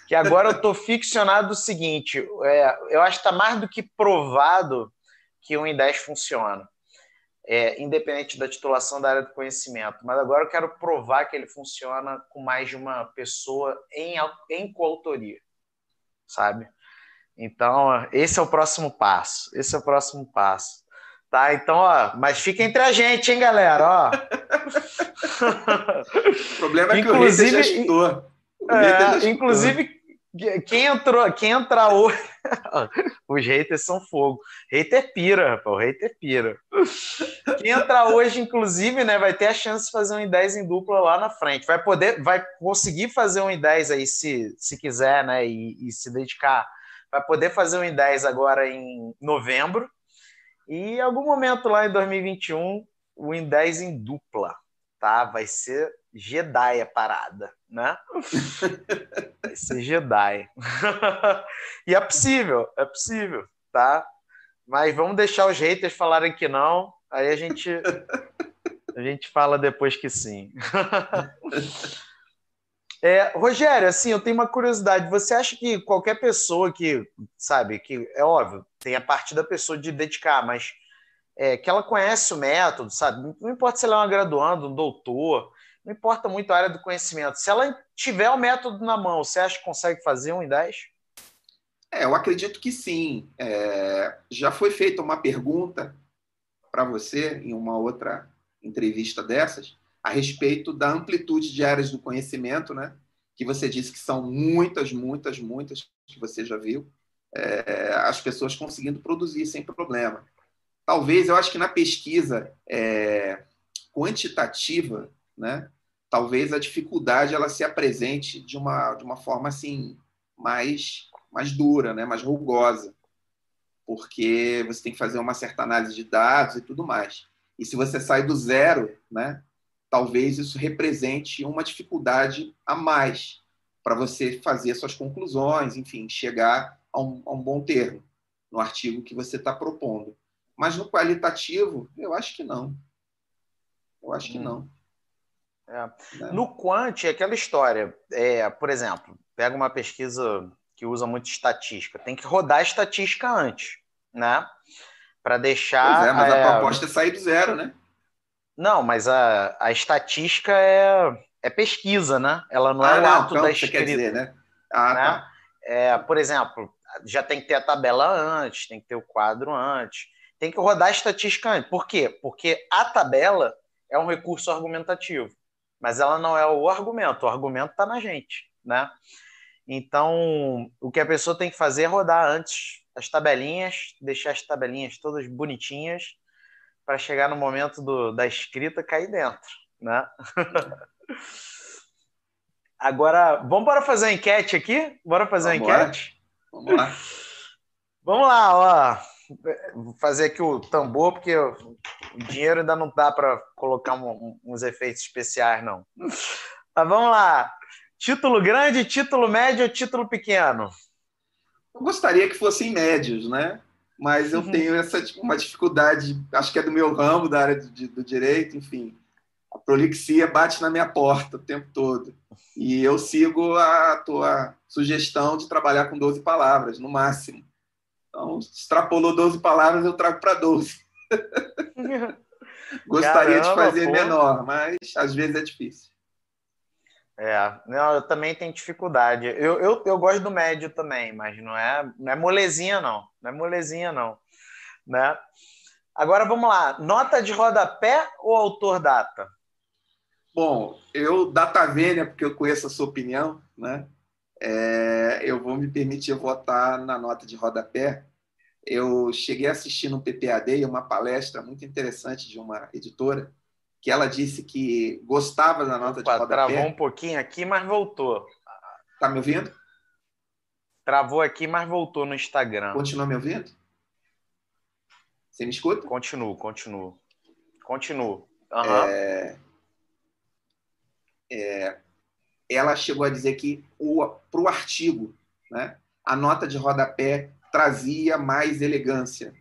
Que agora eu tô ficcionado do seguinte: é, eu acho que está mais do que provado que o 1 em 10 funciona. É, independente da titulação da área do conhecimento. Mas agora eu quero provar que ele funciona com mais de uma pessoa em, em coautoria, sabe? Então, esse é o próximo passo. Esse é o próximo passo. Tá, então, ó, mas fica entre a gente, hein, galera, ó. O problema é que Inclusive- o hater já já É, inclusive, quem entrou, quem entra hoje. Os haters são fogo. Hater pira, pô, hater pira. Quem entrar hoje, inclusive, né, vai ter a chance de fazer um em 10 em dupla lá na frente. Vai poder, vai conseguir fazer um em 10 aí se, se quiser, né, e, e se dedicar. Vai poder fazer um em 10 agora em novembro. E em algum momento lá em 2021, o em 10 em dupla, tá? Vai ser Jedi a parada, né? Vai ser Jedi. e é possível, é possível, tá? Mas vamos deixar os haters falarem que não. Aí a gente a gente fala depois que sim. É, Rogério, assim, eu tenho uma curiosidade. Você acha que qualquer pessoa que, sabe, que é óbvio, tem a parte da pessoa de dedicar, mas é, que ela conhece o método, sabe? Não importa se ela é uma graduanda, um doutor, não importa muito a área do conhecimento. Se ela tiver o método na mão, você acha que consegue fazer um em 10? É, eu acredito que sim. É, já foi feita uma pergunta para você em uma outra entrevista dessas a respeito da amplitude de áreas do conhecimento, né? Que você disse que são muitas, muitas, muitas que você já viu. É, as pessoas conseguindo produzir sem problema. Talvez, eu acho que na pesquisa é, quantitativa, né? Talvez a dificuldade ela se apresente de uma, de uma forma assim mais mais dura, né? Mais rugosa, porque você tem que fazer uma certa análise de dados e tudo mais. E se você sai do zero, né? talvez isso represente uma dificuldade a mais para você fazer suas conclusões, enfim, chegar a um, a um bom termo no artigo que você está propondo. Mas no qualitativo, eu acho que não. Eu acho que hum. não. É. Né? No quant, é aquela história. É, por exemplo, pega uma pesquisa que usa muito estatística. Tem que rodar a estatística antes, né? Para deixar. Pois é, mas é... a proposta é sair do zero, né? Não, mas a, a estatística é, é pesquisa, né? Ela não é ah, é o ato então, da escrita. Quer dizer, né? Ah, né? Tá. É, por exemplo, já tem que ter a tabela antes, tem que ter o quadro antes, tem que rodar a estatística antes. Por quê? Porque a tabela é um recurso argumentativo, mas ela não é o argumento. O argumento está na gente, né? Então, o que a pessoa tem que fazer é rodar antes as tabelinhas, deixar as tabelinhas todas bonitinhas para chegar no momento do, da escrita cair dentro, né? Agora, vamos para fazer a enquete aqui? Bora fazer vamos a enquete? Lá. Vamos lá. vamos lá, ó. Vou fazer aqui o tambor, porque o dinheiro ainda não dá para colocar um, uns efeitos especiais, não. Mas vamos lá. Título grande, título médio ou título pequeno? Eu gostaria que fossem médios, né? mas eu uhum. tenho essa tipo, uma dificuldade, acho que é do meu ramo, da área do, do direito, enfim. A prolixia bate na minha porta o tempo todo. E eu sigo a tua sugestão de trabalhar com 12 palavras, no máximo. Então, extrapolou 12 palavras, eu trago para 12. Gostaria Caramba, de fazer pô. menor, mas às vezes é difícil. É, não, eu também tenho dificuldade. Eu, eu, eu gosto do médio também, mas não é, não é molezinha, não. Não é molezinha, não. Né? Agora vamos lá. Nota de rodapé ou autor data? Bom, eu data vênia, porque eu conheço a sua opinião, né? É, eu vou me permitir votar na nota de rodapé. Eu cheguei a assistir no PPAD uma palestra muito interessante de uma editora que ela disse que gostava da nota Opa, de rodapé. Travou um pouquinho aqui, mas voltou. Tá me ouvindo? Travou aqui, mas voltou no Instagram. Continua me ouvindo? Você me escuta? Continuo, continuo. Continuo. Uhum. É... É... Ela chegou a dizer que para o artigo, né, a nota de rodapé trazia mais elegância.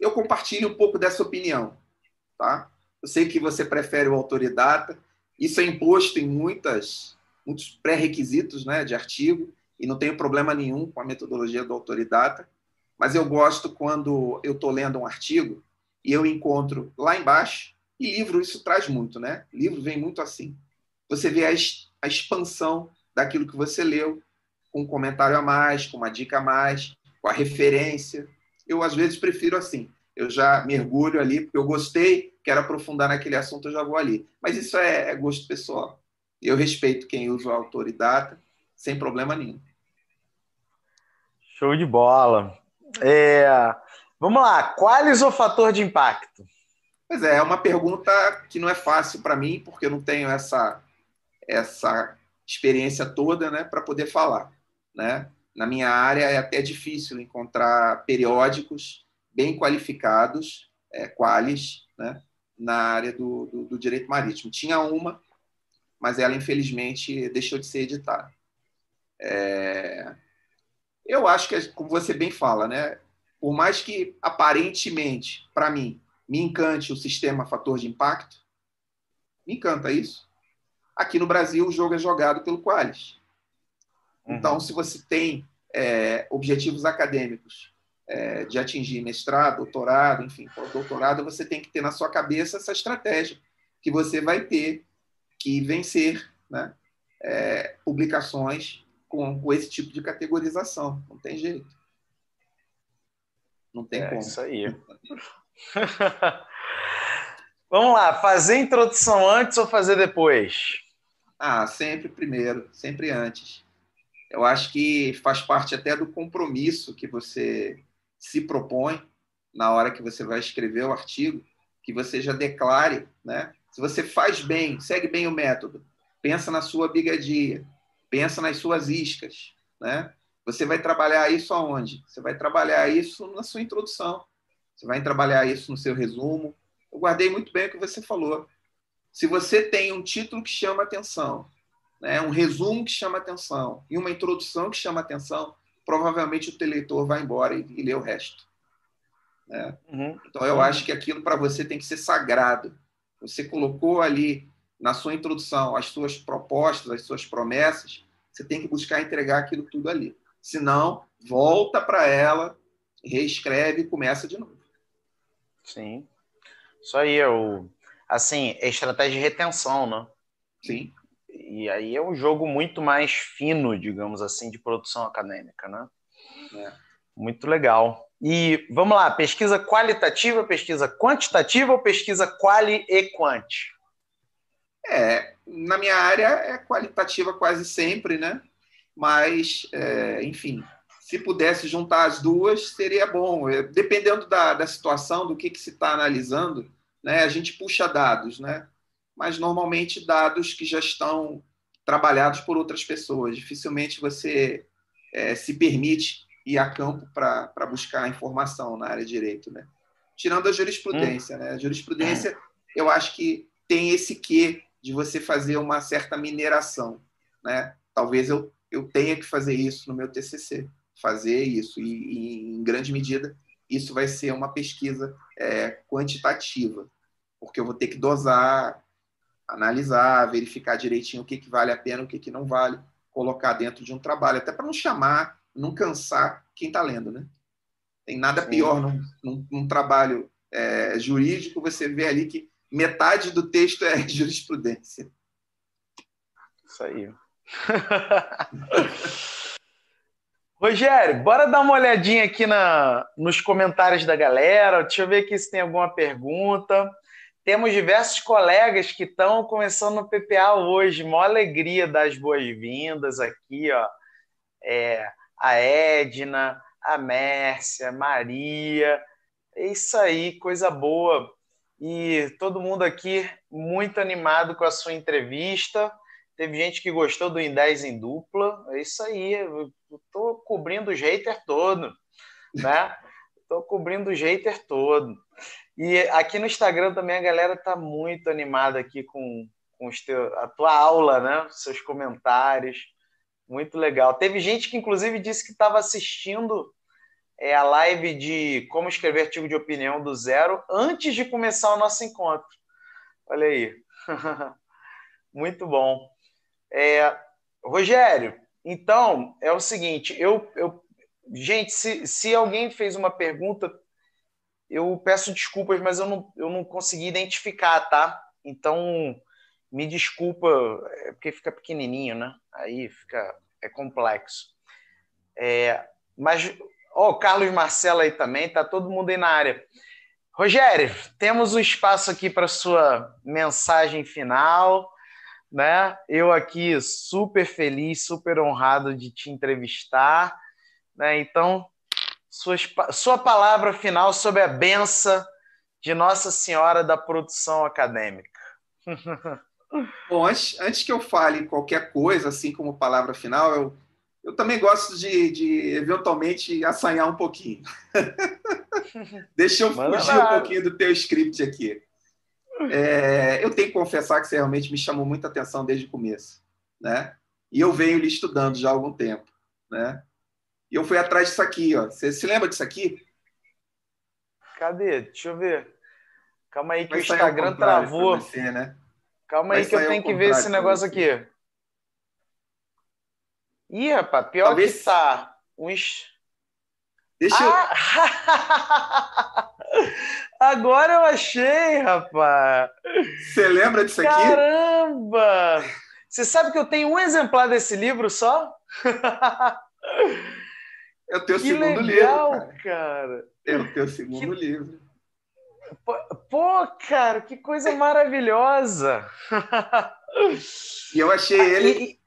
Eu compartilho um pouco dessa opinião. Tá? Eu sei que você prefere o autoridata. Isso é imposto em muitas, muitos pré-requisitos né, de artigo, e não tenho problema nenhum com a metodologia do autoridata. Mas eu gosto quando eu estou lendo um artigo e eu encontro lá embaixo, e livro isso traz muito, né? Livro vem muito assim. Você vê a, a expansão daquilo que você leu, com um comentário a mais, com uma dica a mais, com a referência. Eu, às vezes, prefiro assim. Eu já mergulho ali, porque eu gostei, quero aprofundar naquele assunto, eu já vou ali. Mas isso é, é gosto pessoal. Eu respeito quem usa o autoridata, sem problema nenhum. Show de bola. É, vamos lá, quais o fator de impacto? Pois é, é uma pergunta que não é fácil para mim, porque eu não tenho essa, essa experiência toda né, para poder falar. Né? Na minha área é até difícil encontrar periódicos bem qualificados, é, né, na área do, do, do, direito marítimo. Tinha uma, mas ela, infelizmente, deixou de ser editada. É... Eu acho que, como você bem fala, né, por mais que aparentemente, para mim, me encante o sistema fator de impacto, me encanta isso. Aqui no Brasil, o jogo é jogado pelo Qualis. Uhum. Então, se você tem é, objetivos acadêmicos é, de atingir mestrado, doutorado, enfim, doutorado, você tem que ter na sua cabeça essa estratégia que você vai ter que vencer né? É, publicações com, com, esse tipo de categorização. Não tem jeito. Não tem é como. Isso aí. Vamos lá, fazer introdução antes ou fazer depois? Ah, sempre primeiro, sempre antes. Eu acho que faz parte até do compromisso que você se propõe na hora que você vai escrever o artigo, que você já declare, né? Se você faz bem, segue bem o método, pensa na sua bigadia, pensa nas suas iscas, né? Você vai trabalhar isso aonde? Você vai trabalhar isso na sua introdução. Você vai trabalhar isso no seu resumo. Eu guardei muito bem o que você falou. Se você tem um título que chama atenção, né, um resumo que chama atenção e uma introdução que chama atenção, provavelmente o teu leitor vai embora e, e lê o resto. Né? Uhum. Então, eu acho que aquilo para você tem que ser sagrado. Você colocou ali na sua introdução as suas propostas, as suas promessas, você tem que buscar entregar aquilo tudo ali. Senão, volta para ela, reescreve e começa de novo. Sim. Isso aí é o. Assim, é estratégia de retenção, né? Sim. E aí é um jogo muito mais fino, digamos assim, de produção acadêmica, né? É. Muito legal. E vamos lá, pesquisa qualitativa, pesquisa quantitativa ou pesquisa quali e quant? É, na minha área é qualitativa quase sempre, né? Mas, é, enfim, se pudesse juntar as duas, seria bom. É, dependendo da, da situação, do que, que se está analisando, né, a gente puxa dados, né? Mas normalmente dados que já estão trabalhados por outras pessoas. Dificilmente você é, se permite ir a campo para buscar informação na área de direito. Né? Tirando a jurisprudência. Hum. Né? A jurisprudência, eu acho que tem esse quê de você fazer uma certa mineração. Né? Talvez eu, eu tenha que fazer isso no meu TCC fazer isso. E, e, em grande medida, isso vai ser uma pesquisa é, quantitativa, porque eu vou ter que dosar, analisar, verificar direitinho o que, que vale a pena, o que, que não vale, colocar dentro de um trabalho, até para não chamar, não cansar quem está lendo. Né? Tem nada Sim. pior num, num, num trabalho é, jurídico, você vê ali que metade do texto é jurisprudência. Isso aí. Rogério, bora dar uma olhadinha aqui na, nos comentários da galera. Deixa eu ver aqui se tem alguma pergunta. Temos diversos colegas que estão começando no PPA hoje. Mó alegria dar as boas-vindas aqui, ó. É, a Edna, a Mércia, Maria. É isso aí, coisa boa. E todo mundo aqui muito animado com a sua entrevista. Teve gente que gostou do em 10 em dupla. É isso aí. Tô cobrindo o hater todo, né? Tô cobrindo o hater todo. E aqui no Instagram também a galera tá muito animada aqui com, com teu, a tua aula, né? Seus comentários. Muito legal. Teve gente que, inclusive, disse que estava assistindo é, a live de como escrever artigo de opinião do zero antes de começar o nosso encontro. Olha aí. Muito bom. É, Rogério, então é o seguinte, eu, eu gente, se, se alguém fez uma pergunta, eu peço desculpas, mas eu não, eu não consegui identificar, tá? Então me desculpa, é porque fica pequenininho, né? Aí fica é complexo. É, mas ó, o Carlos Marcelo aí também, tá todo mundo aí na área. Rogério, temos um espaço aqui para sua mensagem final né? Eu aqui super feliz, super honrado de te entrevistar, né? Então, sua, sua palavra final sobre a benção de Nossa Senhora da Produção Acadêmica. Bom, antes, antes que eu fale qualquer coisa, assim como palavra final, eu, eu também gosto de, de eventualmente assanhar um pouquinho. Deixa eu Manda fugir lá. um pouquinho do teu script aqui. É, eu tenho que confessar que você realmente me chamou muita atenção desde o começo, né? E eu venho lhe estudando já há algum tempo, né? E eu fui atrás disso aqui, ó. Você se lembra disso aqui? Cadê? Deixa eu ver. Calma aí que o Instagram travou. Você, né? Calma aí que eu tenho que ver esse negócio aqui. Ih, rapaz, pior Talvez... que tá. Uns... Deixa ah! eu. Agora eu achei, rapaz. Você lembra disso aqui? Caramba! Você sabe que eu tenho um exemplar desse livro só? É o teu que segundo legal, livro. Cara. cara. É o teu segundo que... livro. Pô, cara, que coisa maravilhosa! E eu achei ele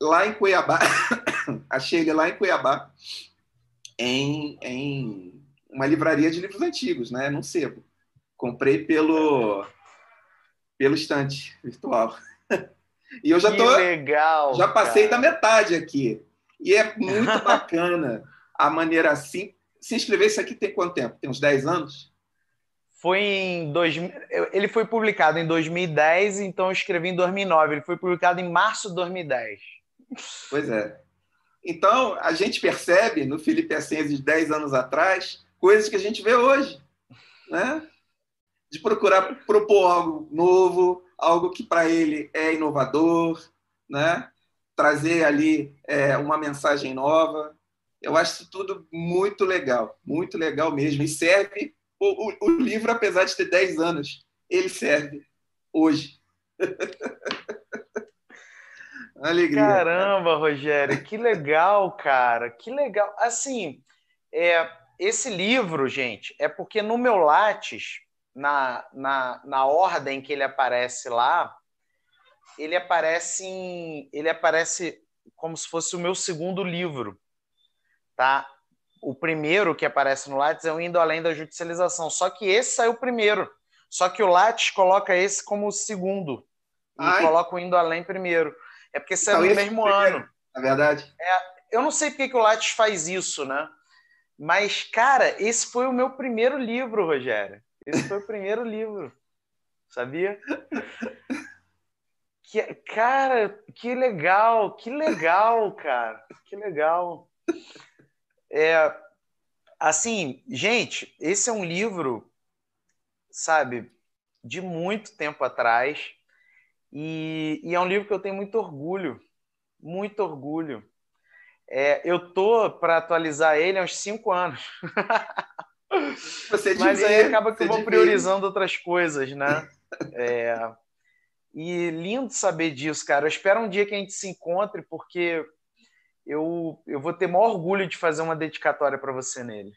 lá em Cuiabá. achei ele lá em Cuiabá, em, em uma livraria de livros antigos, né? Num sebo. Comprei pelo pelo estante virtual. E eu já que tô legal, já passei cara. da metade aqui. E é muito bacana a maneira assim. Se inscrever isso aqui tem quanto tempo? Tem uns 10 anos? Foi em dois, ele foi publicado em 2010, então eu escrevi em 2009. Ele foi publicado em março de 2010. Pois é. Então, a gente percebe no Felipe Ascenzi de 10 anos atrás coisas que a gente vê hoje, né? De procurar propor algo novo, algo que para ele é inovador, né? Trazer ali é, uma mensagem nova. Eu acho isso tudo muito legal, muito legal mesmo. E serve o, o, o livro, apesar de ter 10 anos, ele serve hoje. Alegria. Caramba, Rogério, que legal, cara, que legal. Assim, é, esse livro, gente, é porque no meu Lattes, na, na, na ordem que ele aparece lá, ele aparece em, ele aparece como se fosse o meu segundo livro, tá? o primeiro que aparece no Lattes é o Indo Além da Judicialização. Só que esse saiu primeiro. Só que o Lattes coloca esse como o segundo. E Ai. coloca o Indo Além primeiro. É porque saiu então, no mesmo ano. Na verdade. É, eu não sei porque que o Lattes faz isso, né? Mas, cara, esse foi o meu primeiro livro, Rogério. Esse foi o primeiro livro. Sabia? Que, cara, que legal, que legal, cara. Que legal. É, assim, gente, esse é um livro, sabe, de muito tempo atrás, e, e é um livro que eu tenho muito orgulho, muito orgulho. É, eu tô para atualizar ele há uns cinco anos. Mas aí acaba que eu vou priorizando outras coisas, né? É, e lindo saber disso, cara. Eu espero um dia que a gente se encontre, porque eu, eu vou ter maior orgulho de fazer uma dedicatória para você nele.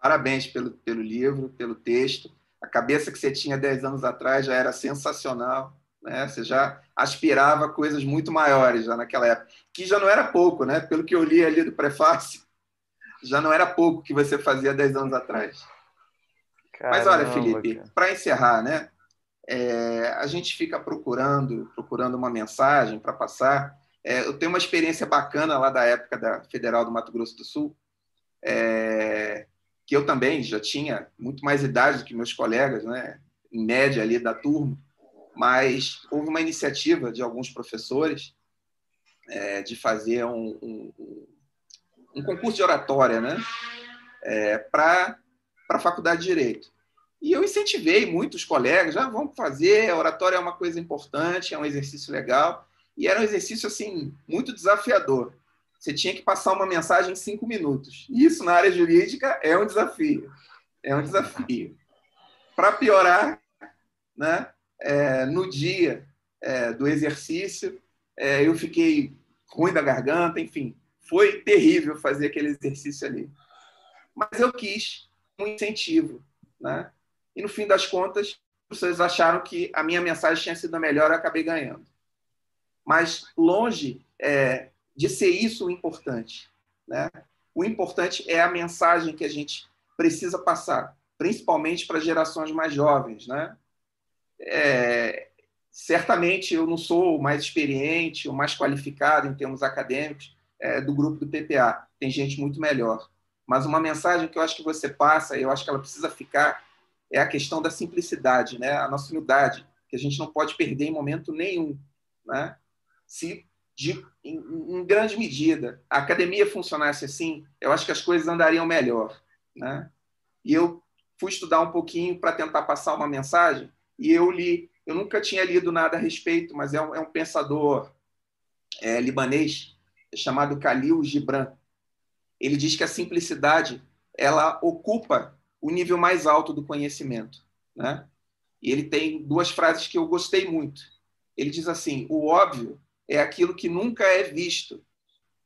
Parabéns pelo, pelo livro, pelo texto. A cabeça que você tinha 10 anos atrás já era sensacional. Né? Você já aspirava a coisas muito maiores já naquela época, que já não era pouco, né? Pelo que eu li ali do prefácio, já não era pouco que você fazia 10 anos atrás. Caramba, Mas olha, Felipe, para encerrar, né? é, a gente fica procurando, procurando uma mensagem para passar. É, eu tenho uma experiência bacana lá da época da Federal do Mato Grosso do Sul, é, que eu também já tinha muito mais idade do que meus colegas, né, em média ali da turma, mas houve uma iniciativa de alguns professores é, de fazer um, um, um, concurso de oratória né, é, para a Faculdade de Direito. E eu incentivei muitos colegas, já ah, vamos fazer, a oratória é uma coisa importante, é um exercício legal. E era um exercício assim muito desafiador. Você tinha que passar uma mensagem em cinco minutos. Isso na área jurídica é um desafio. É um desafio. Para piorar, né, é, no dia é, do exercício, é, eu fiquei ruim da garganta, enfim, foi terrível fazer aquele exercício ali. Mas eu quis um incentivo, né? E no fim das contas, vocês acharam que a minha mensagem tinha sido a melhor, eu acabei ganhando. Mas longe é, de ser isso o importante. Né? O importante é a mensagem que a gente precisa passar, principalmente para gerações mais jovens. Né? É, certamente eu não sou o mais experiente, o mais qualificado em termos acadêmicos é, do grupo do PPA. Tem gente muito melhor. Mas uma mensagem que eu acho que você passa, eu acho que ela precisa ficar, é a questão da simplicidade, né? a nossa humildade, que a gente não pode perder em momento nenhum. Né? Se de, em, em, grande medida, a academia funcionasse assim, eu acho que as coisas andariam melhor. Né? E eu fui estudar um pouquinho para tentar passar uma mensagem, e eu li, eu nunca tinha lido nada a respeito, mas é um, é um pensador é, libanês chamado Khalil Gibran. Ele diz que a simplicidade ela ocupa o nível mais alto do conhecimento. Né? E ele tem duas frases que eu gostei muito. Ele diz assim: o óbvio é aquilo que nunca é visto,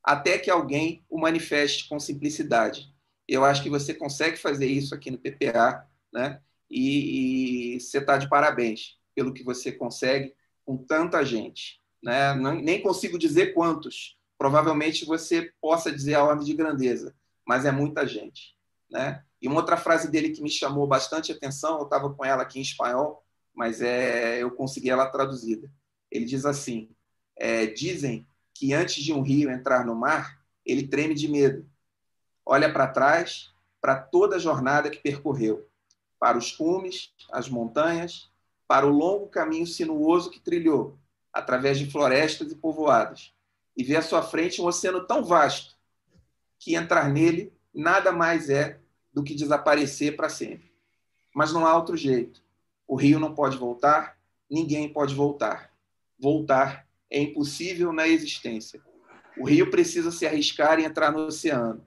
até que alguém o manifeste com simplicidade. Eu acho que você consegue fazer isso aqui no PPA, né? E, e você está de parabéns pelo que você consegue com tanta gente. Né? nem consigo dizer quantos. Provavelmente você possa dizer a ordem de grandeza, mas é muita gente. Né? E uma outra frase dele que me chamou bastante atenção, eu estava com ela aqui em espanhol, mas é, eu consegui ela traduzida. Ele diz assim: é, dizem que antes de um rio entrar no mar, ele treme de medo. Olha para trás, para toda a jornada que percorreu, para os cumes, as montanhas, para o longo caminho sinuoso que trilhou, através de florestas e povoados, e vê à sua frente um oceano tão vasto que entrar nele nada mais é do que desaparecer para sempre. Mas não há outro jeito. O rio não pode voltar, ninguém pode voltar. Voltar é impossível na existência. O rio precisa se arriscar e entrar no oceano.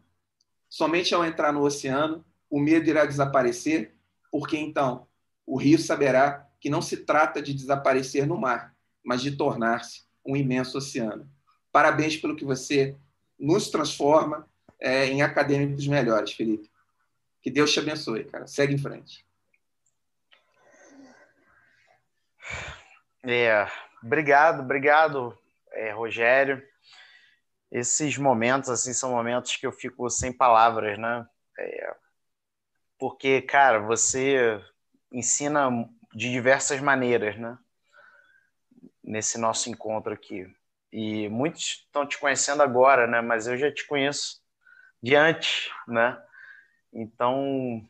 Somente ao entrar no oceano, o medo irá desaparecer, porque então o rio saberá que não se trata de desaparecer no mar, mas de tornar-se um imenso oceano. Parabéns pelo que você nos transforma é, em acadêmicos melhores, Felipe. Que Deus te abençoe, cara. Segue em frente. É, obrigado, obrigado, é, Rogério. Esses momentos, assim, são momentos que eu fico sem palavras, né? É, porque, cara, você ensina de diversas maneiras, né? Nesse nosso encontro aqui. E muitos estão te conhecendo agora, né? Mas eu já te conheço de antes, né? Então,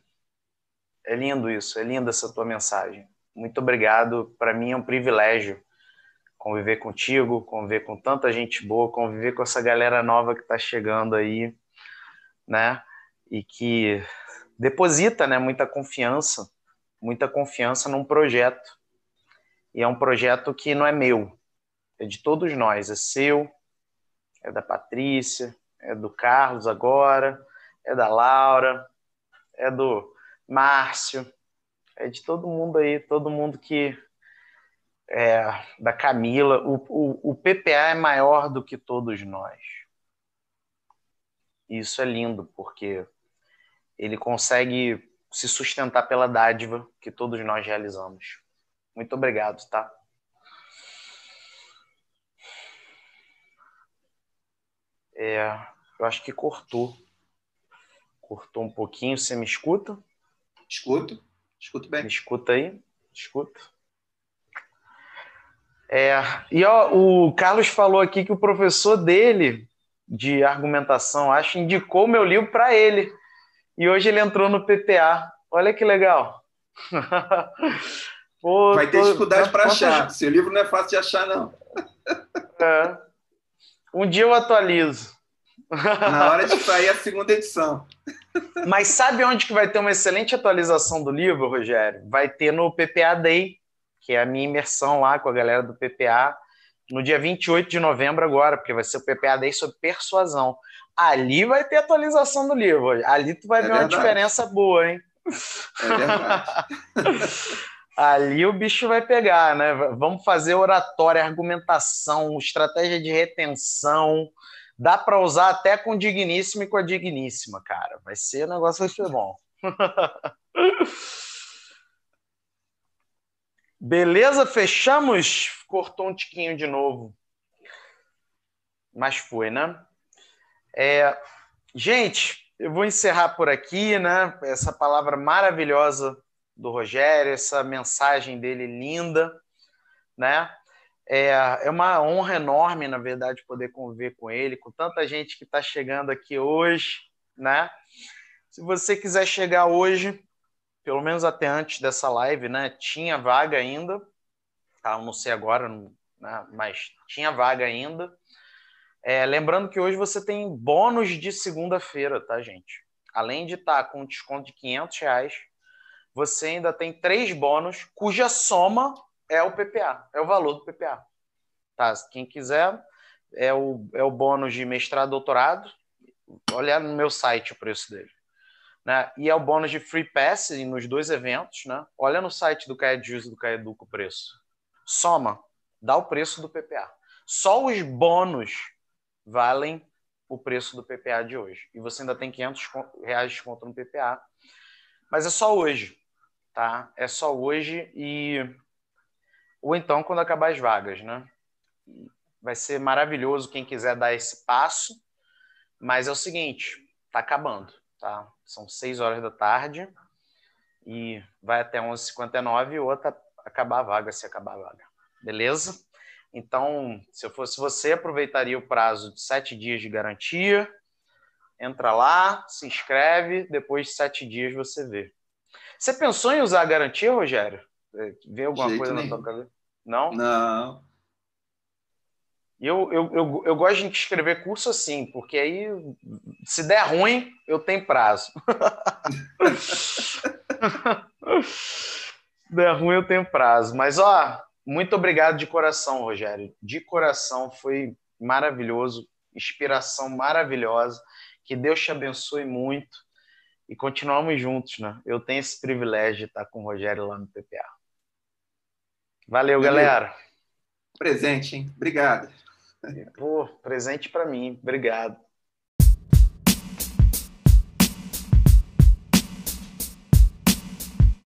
é lindo isso, é linda essa tua mensagem. Muito obrigado. Para mim é um privilégio conviver contigo, conviver com tanta gente boa, conviver com essa galera nova que está chegando aí, né? E que deposita, né, muita confiança, muita confiança num projeto. E é um projeto que não é meu, é de todos nós, é seu, é da Patrícia, é do Carlos agora, é da Laura, é do Márcio, é de todo mundo aí, todo mundo que. É, da Camila. O, o, o PPA é maior do que todos nós. Isso é lindo, porque ele consegue se sustentar pela dádiva que todos nós realizamos. Muito obrigado, tá? É, eu acho que cortou. Cortou um pouquinho. Você me escuta? Escuto. Escuto bem. Me escuta aí? Escuta. É, e ó, o Carlos falou aqui que o professor dele de argumentação, acho, indicou meu livro para ele. E hoje ele entrou no PPA. Olha que legal. Pô, Vai ter dificuldade para achar. Seu livro não é fácil de achar, não. É. Um dia eu atualizo. Na hora de sair a segunda edição. Mas sabe onde que vai ter uma excelente atualização do livro, Rogério? Vai ter no PPA Day, que é a minha imersão lá com a galera do PPA, no dia 28 de novembro agora, porque vai ser o PPA Day sobre persuasão. Ali vai ter atualização do livro. Ali tu vai é ver verdade. uma diferença boa, hein? É verdade. Ali o bicho vai pegar, né? Vamos fazer oratória, argumentação, estratégia de retenção, Dá para usar até com digníssimo e com a digníssima, cara. Vai ser, o negócio vai ser bom. Beleza, fechamos. Cortou um tiquinho de novo. Mas foi, né? É, gente, eu vou encerrar por aqui, né? Essa palavra maravilhosa do Rogério, essa mensagem dele linda, né? É, é uma honra enorme, na verdade, poder conviver com ele, com tanta gente que está chegando aqui hoje, né? Se você quiser chegar hoje, pelo menos até antes dessa live, né? Tinha vaga ainda, tá? não sei agora, né? mas tinha vaga ainda. É, lembrando que hoje você tem bônus de segunda-feira, tá, gente? Além de estar tá com desconto de 500 reais, você ainda tem três bônus, cuja soma é o PPA, é o valor do PPA. Tá? Quem quiser, é o, é o bônus de mestrado doutorado. Olha no meu site o preço dele. Né? E é o bônus de Free Pass nos dois eventos. Né? Olha no site do CAEDUS e do CAEDUC o preço. Soma, dá o preço do PPA. Só os bônus valem o preço do PPA de hoje. E você ainda tem 500 reais de desconto no PPA. Mas é só hoje, tá? É só hoje e... Ou então quando acabar as vagas, né? Vai ser maravilhoso quem quiser dar esse passo. Mas é o seguinte, tá acabando, tá? São 6 horas da tarde e vai até 11h59 ou até acabar a vaga, se acabar a vaga. Beleza? Então, se eu fosse você, aproveitaria o prazo de sete dias de garantia. Entra lá, se inscreve, depois de sete dias você vê. Você pensou em usar a garantia, Rogério? É, vê alguma coisa nenhum. na tua cabeça? Não? Não. Eu, eu, eu, eu gosto de escrever curso assim, porque aí, se der ruim, eu tenho prazo. se der ruim, eu tenho prazo. Mas, ó, muito obrigado de coração, Rogério. De coração, foi maravilhoso, inspiração maravilhosa. Que Deus te abençoe muito e continuamos juntos, né? Eu tenho esse privilégio de estar com o Rogério lá no PPA. Valeu, Valeu. galera. Presente, hein? Obrigado. Pô, presente para mim. Obrigado.